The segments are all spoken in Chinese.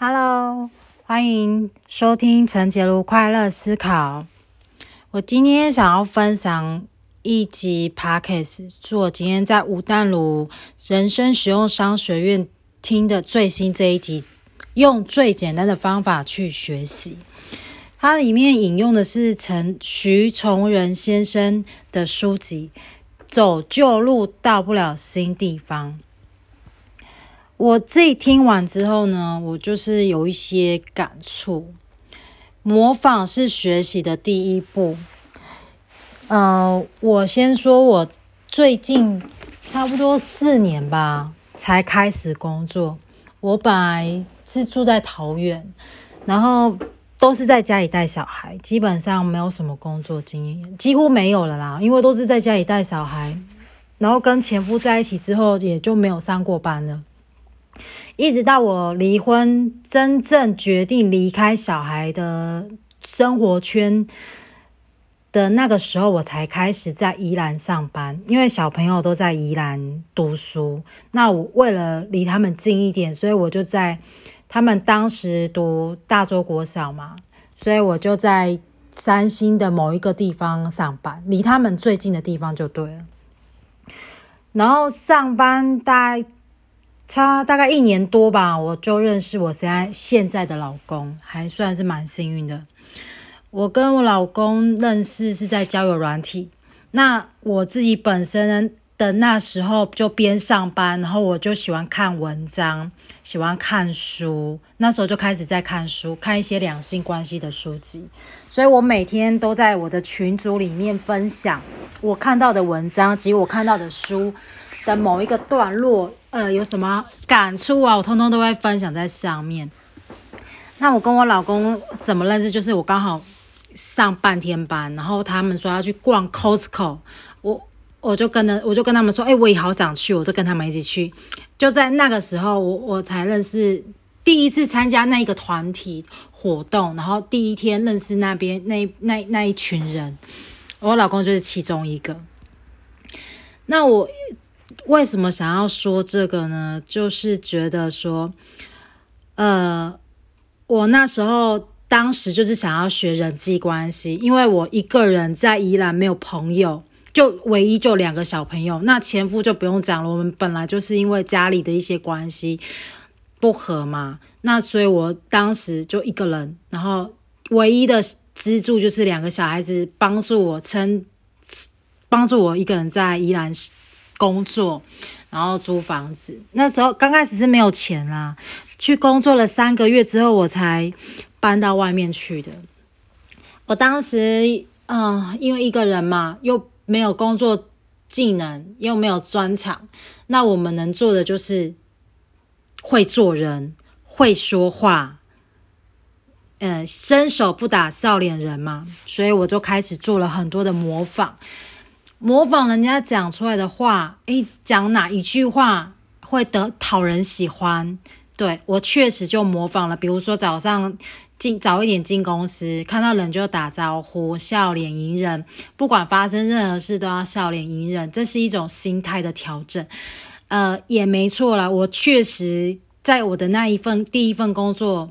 Hello，欢迎收听陈杰如快乐思考。我今天想要分享一集 Podcast，是我今天在吴淡如人生实用商学院听的最新这一集，用最简单的方法去学习。它里面引用的是陈徐崇仁先生的书籍《走旧路到不了新地方》。我自己听完之后呢，我就是有一些感触。模仿是学习的第一步。呃，我先说，我最近差不多四年吧，才开始工作。我本来是住在桃园，然后都是在家里带小孩，基本上没有什么工作经验，几乎没有了啦。因为都是在家里带小孩，然后跟前夫在一起之后，也就没有上过班了。一直到我离婚，真正决定离开小孩的生活圈的那个时候，我才开始在宜兰上班。因为小朋友都在宜兰读书，那我为了离他们近一点，所以我就在他们当时读大洲国小嘛，所以我就在三星的某一个地方上班，离他们最近的地方就对了。然后上班大概。差大概一年多吧，我就认识我现在现在的老公，还算是蛮幸运的。我跟我老公认识是在交友软体，那我自己本身的那时候就边上班，然后我就喜欢看文章，喜欢看书，那时候就开始在看书，看一些两性关系的书籍，所以我每天都在我的群组里面分享我看到的文章及我看到的书的某一个段落。呃，有什么感触啊？我通通都会分享在上面。那我跟我老公怎么认识？就是我刚好上半天班，然后他们说要去逛 Costco，我我就跟着，我就跟他们说，哎，我也好想去，我就跟他们一起去。就在那个时候，我我才认识第一次参加那一个团体活动，然后第一天认识那边那那那一群人，我老公就是其中一个。那我。为什么想要说这个呢？就是觉得说，呃，我那时候当时就是想要学人际关系，因为我一个人在宜兰没有朋友，就唯一就两个小朋友。那前夫就不用讲了，我们本来就是因为家里的一些关系不和嘛，那所以我当时就一个人，然后唯一的资助就是两个小孩子帮助我撑，帮助我一个人在宜兰。工作，然后租房子。那时候刚开始是没有钱啦，去工作了三个月之后，我才搬到外面去的。我当时，嗯，因为一个人嘛，又没有工作技能，又没有专长，那我们能做的就是会做人，会说话，嗯，伸手不打笑脸人嘛，所以我就开始做了很多的模仿。模仿人家讲出来的话，诶，讲哪一句话会得讨人喜欢？对我确实就模仿了。比如说早上进早一点进公司，看到人就打招呼，笑脸迎人，不管发生任何事都要笑脸迎人，这是一种心态的调整。呃，也没错啦，我确实在我的那一份第一份工作，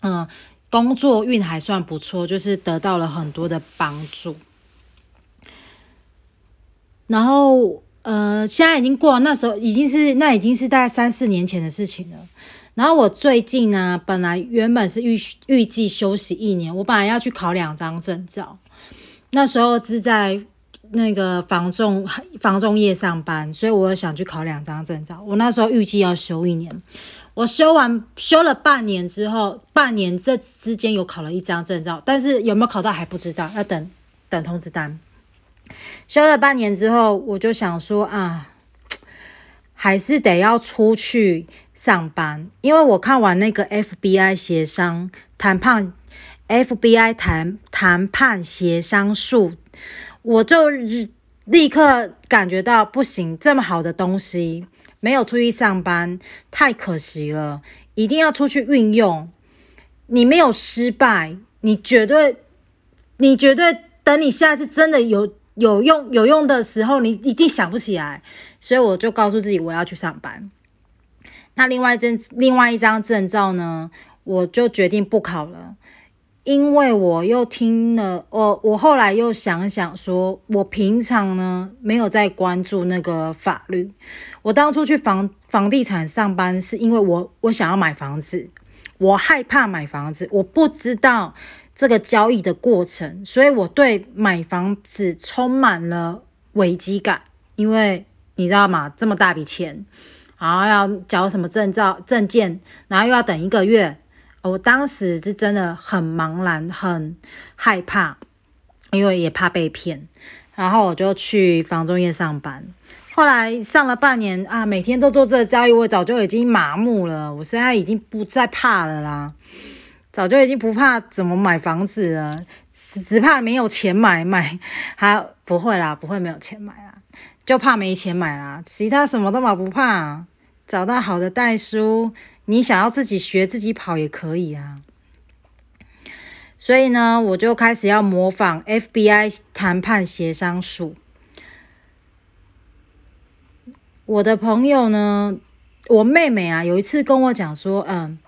嗯，工作运还算不错，就是得到了很多的帮助。然后，呃，现在已经过，那时候已经是那已经是大概三四年前的事情了。然后我最近呢，本来原本是预预计休息一年，我本来要去考两张证照。那时候是在那个房仲房仲业上班，所以我想去考两张证照。我那时候预计要休一年，我休完休了半年之后，半年这之间有考了一张证照，但是有没有考到还不知道，要等等通知单。修了半年之后，我就想说啊，还是得要出去上班，因为我看完那个 FBI 协商谈判，FBI 谈谈判协商术，我就立刻感觉到不行，这么好的东西没有出去上班，太可惜了，一定要出去运用。你没有失败，你绝对，你绝对等你下次真的有。有用有用的时候，你一定想不起来，所以我就告诉自己我要去上班。那另外一证，另外一张证照呢，我就决定不考了，因为我又听了，我我后来又想想说，我平常呢没有在关注那个法律。我当初去房房地产上班，是因为我我想要买房子，我害怕买房子，我不知道这个交易的过程，所以我对买房子充满了危机感，因为你知道吗？这么大笔钱。然后要缴什么证照、证件，然后又要等一个月。我当时是真的很茫然、很害怕，因为也怕被骗。然后我就去房中业上班。后来上了半年啊，每天都做这个交易，我早就已经麻木了。我现在已经不再怕了啦，早就已经不怕怎么买房子了，只只怕没有钱买买。还不会啦，不会没有钱买啦。就怕没钱买啦，其他什么都嘛不怕。找到好的代书，你想要自己学自己跑也可以啊。所以呢，我就开始要模仿 FBI 谈判协商术。我的朋友呢，我妹妹啊，有一次跟我讲说，嗯，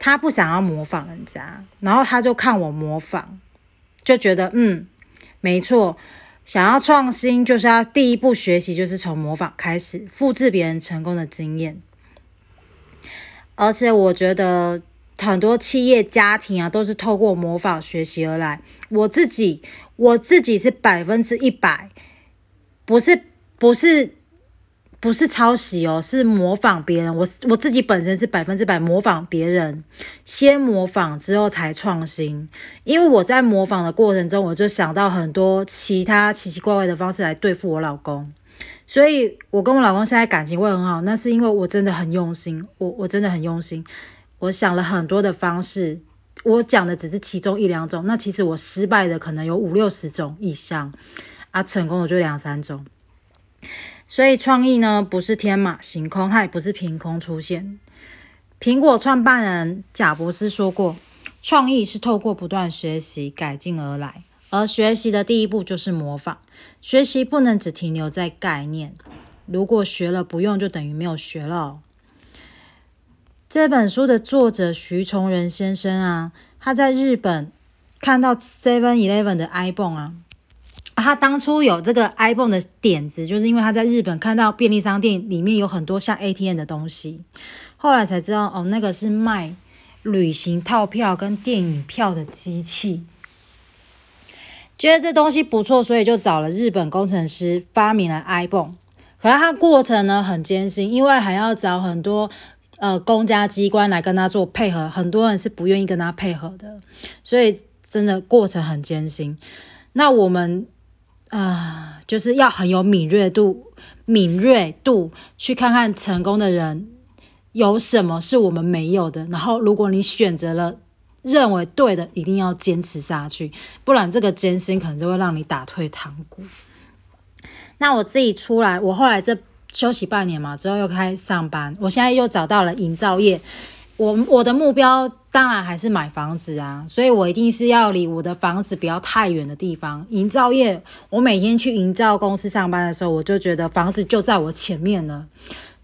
他不想要模仿人家，然后他就看我模仿，就觉得嗯，没错。想要创新，就是要第一步学习，就是从模仿开始，复制别人成功的经验。而且我觉得很多企业家庭啊，都是透过模仿学习而来。我自己，我自己是百分之一百，不是，不是。不是抄袭哦，是模仿别人。我我自己本身是百分之百模仿别人，先模仿之后才创新。因为我在模仿的过程中，我就想到很多其他奇奇怪怪的方式来对付我老公，所以我跟我老公现在感情会很好。那是因为我真的很用心，我我真的很用心，我想了很多的方式。我讲的只是其中一两种，那其实我失败的可能有五六十种以上，啊，成功的就两三种。所以创意呢，不是天马行空，它也不是凭空出现。苹果创办人贾博士说过，创意是透过不断学习改进而来，而学习的第一步就是模仿。学习不能只停留在概念，如果学了不用，就等于没有学了。这本书的作者徐崇仁先生啊，他在日本看到 Seven Eleven 的 iPhone 他当初有这个 iPhone 的点子，就是因为他在日本看到便利商店里面有很多像 ATM 的东西，后来才知道哦，那个是卖旅行套票跟电影票的机器。觉得这东西不错，所以就找了日本工程师发明了 iPhone。可是它过程呢很艰辛，因为还要找很多呃公家机关来跟他做配合，很多人是不愿意跟他配合的，所以真的过程很艰辛。那我们。啊，就是要很有敏锐度，敏锐度去看看成功的人有什么是我们没有的。然后，如果你选择了认为对的，一定要坚持下去，不然这个艰辛可能就会让你打退堂鼓。那我自己出来，我后来这休息半年嘛，之后又开始上班，我现在又找到了营造业。我我的目标当然还是买房子啊，所以我一定是要离我的房子不要太远的地方。营造业，我每天去营造公司上班的时候，我就觉得房子就在我前面了，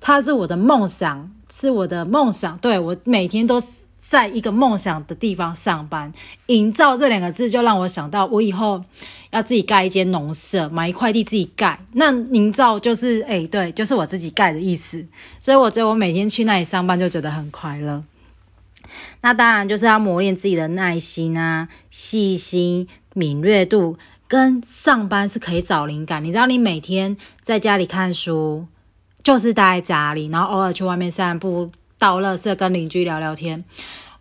它是我的梦想，是我的梦想。对我每天都在一个梦想的地方上班。营造这两个字就让我想到，我以后要自己盖一间农舍，买一块地自己盖。那营造就是，哎，对，就是我自己盖的意思。所以我觉得我每天去那里上班就觉得很快乐。那当然就是要磨练自己的耐心啊、细心、敏锐度，跟上班是可以找灵感。你知道，你每天在家里看书，就是待在家里，然后偶尔去外面散步、倒垃圾、跟邻居聊聊天。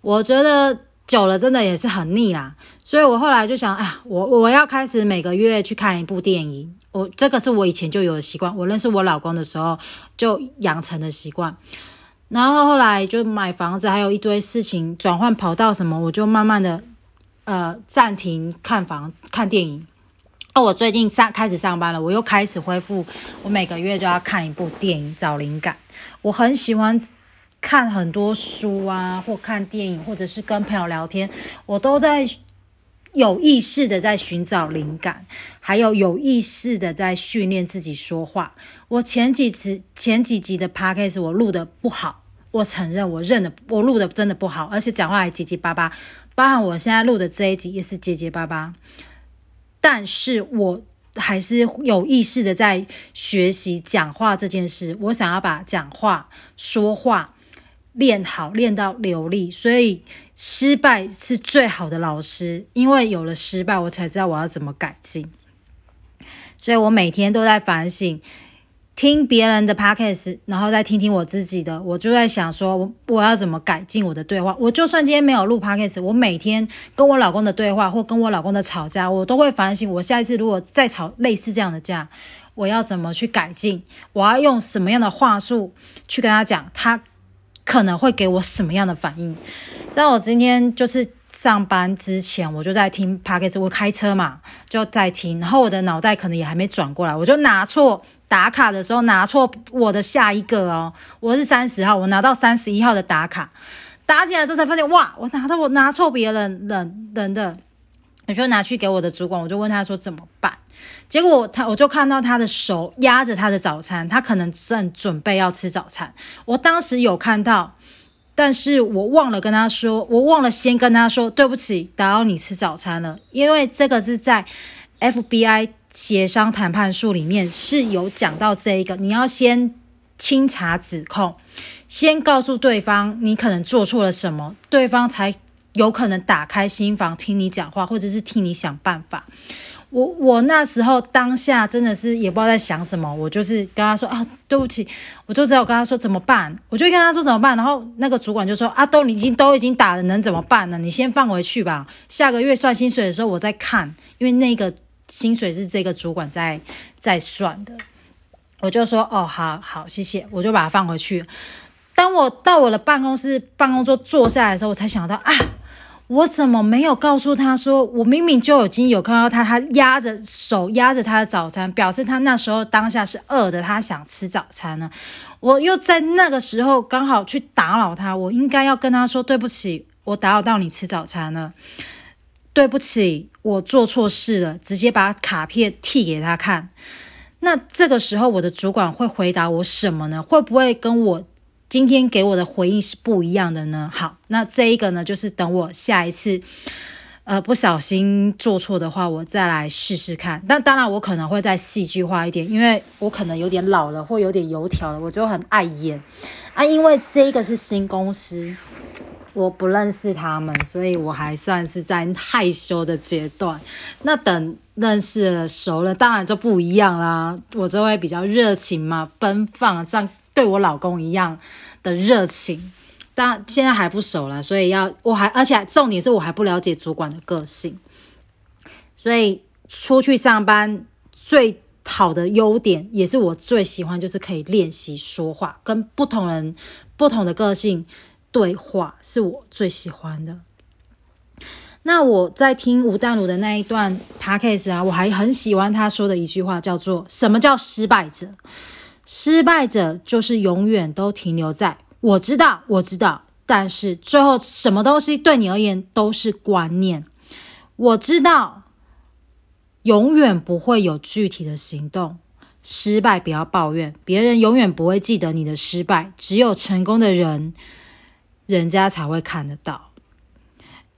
我觉得久了真的也是很腻啦。所以我后来就想，哎，我我要开始每个月去看一部电影。我这个是我以前就有的习惯，我认识我老公的时候就养成的习惯。然后后来就买房子，还有一堆事情转换跑道什么，我就慢慢的呃暂停看房看电影。哦，我最近上开始上班了，我又开始恢复，我每个月就要看一部电影找灵感。我很喜欢看很多书啊，或看电影，或者是跟朋友聊天，我都在有意识的在寻找灵感，还有有意识的在训练自己说话。我前几次前几集的 podcast 我录的不好，我承认我认的我录的真的不好，而且讲话还结结巴巴，包含我现在录的这一集也是结结巴巴。但是我还是有意识的在学习讲话这件事，我想要把讲话说话。练好，练到流利，所以失败是最好的老师，因为有了失败，我才知道我要怎么改进。所以我每天都在反省，听别人的 podcast，然后再听听我自己的，我就在想说，我我要怎么改进我的对话。我就算今天没有录 podcast，我每天跟我老公的对话，或跟我老公的吵架，我都会反省，我下一次如果再吵类似这样的架，我要怎么去改进？我要用什么样的话术去跟他讲？他。可能会给我什么样的反应？像我今天就是上班之前，我就在听 p o d c a s 我开车嘛，就在听，然后我的脑袋可能也还没转过来，我就拿错打卡的时候拿错我的下一个哦，我是三十号，我拿到三十一号的打卡，打起来之后才发现，哇，我拿到我拿错别人人人的。我就拿去给我的主管，我就问他说怎么办？结果他我就看到他的手压着他的早餐，他可能正准备要吃早餐。我当时有看到，但是我忘了跟他说，我忘了先跟他说对不起，打扰你吃早餐了。因为这个是在 FBI 协商谈判术里面是有讲到这一个，你要先清查指控，先告诉对方你可能做错了什么，对方才。有可能打开心房听你讲话，或者是替你想办法。我我那时候当下真的是也不知道在想什么，我就是跟他说啊，对不起，我就只有跟他说怎么办，我就跟他说怎么办。然后那个主管就说啊，都你已经都已经打了，能怎么办呢？你先放回去吧，下个月算薪水的时候我再看，因为那个薪水是这个主管在在算的。我就说哦，好好，谢谢，我就把它放回去。当我到我的办公室办公桌坐下来的时候，我才想到啊。我怎么没有告诉他说，我明明就已经有看到他，他压着手压着他的早餐，表示他那时候当下是饿的，他想吃早餐呢。我又在那个时候刚好去打扰他，我应该要跟他说对不起，我打扰到你吃早餐了，对不起，我做错事了，直接把卡片递给他看。那这个时候我的主管会回答我什么呢？会不会跟我？今天给我的回应是不一样的呢。好，那这一个呢，就是等我下一次，呃，不小心做错的话，我再来试试看。但当然，我可能会再戏剧化一点，因为我可能有点老了，或有点油条了，我就很爱演啊。因为这个是新公司，我不认识他们，所以我还算是在害羞的阶段。那等认识了、熟了，当然就不一样啦。我就会比较热情嘛，奔放，像对我老公一样。的热情，但现在还不熟了，所以要我还而且重点是我还不了解主管的个性，所以出去上班最好的优点也是我最喜欢，就是可以练习说话，跟不同人不同的个性对话，是我最喜欢的。那我在听吴淡如的那一段 podcast 啊，我还很喜欢他说的一句话，叫做“什么叫失败者”。失败者就是永远都停留在我知道，我知道，但是最后什么东西对你而言都是观念。我知道，永远不会有具体的行动。失败不要抱怨，别人永远不会记得你的失败，只有成功的人，人家才会看得到。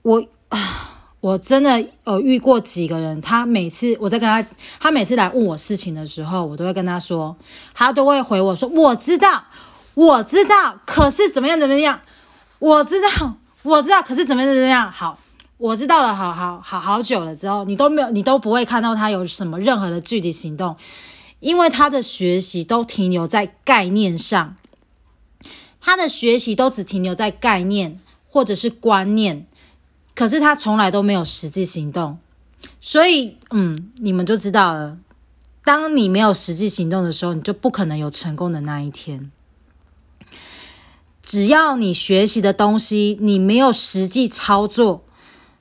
我啊。我真的呃遇过几个人，他每次我在跟他，他每次来问我事情的时候，我都会跟他说，他都会回我说：“我知道，我知道，可是怎么样怎么样？我知道，我知道，可是怎么样怎么样？好，我知道了，好好好好久了之后，你都没有，你都不会看到他有什么任何的具体行动，因为他的学习都停留在概念上，他的学习都只停留在概念或者是观念。”可是他从来都没有实际行动，所以嗯，你们就知道了。当你没有实际行动的时候，你就不可能有成功的那一天。只要你学习的东西你没有实际操作，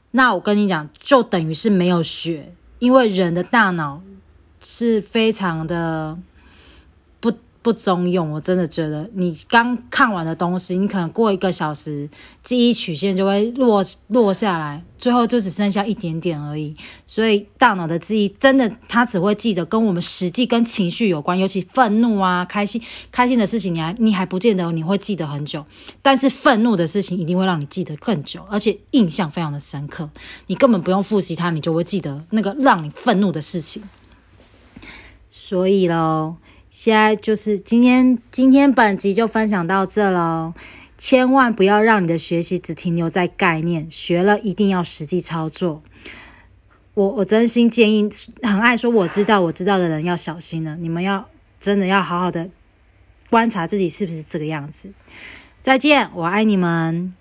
那我跟你讲，就等于是没有学。因为人的大脑是非常的不中用。我真的觉得，你刚看完的东西，你可能过一个小时，记忆曲线就会落落下来，最后就只剩下一点点而已。所以大脑的记忆真的，它只会记得跟我们实际跟情绪有关，尤其愤怒啊、开心、开心的事情，你还你还不见得你会记得很久，但是愤怒的事情一定会让你记得更久，而且印象非常的深刻。你根本不用复习它，你就会记得那个让你愤怒的事情。所以喽，现在就是今天，今天本集就分享到这喽。千万不要让你的学习只停留在概念，学了一定要实际操作。我我真心建议，很爱说我知道我知道的人要小心了。你们要真的要好好的观察自己是不是这个样子。再见，我爱你们。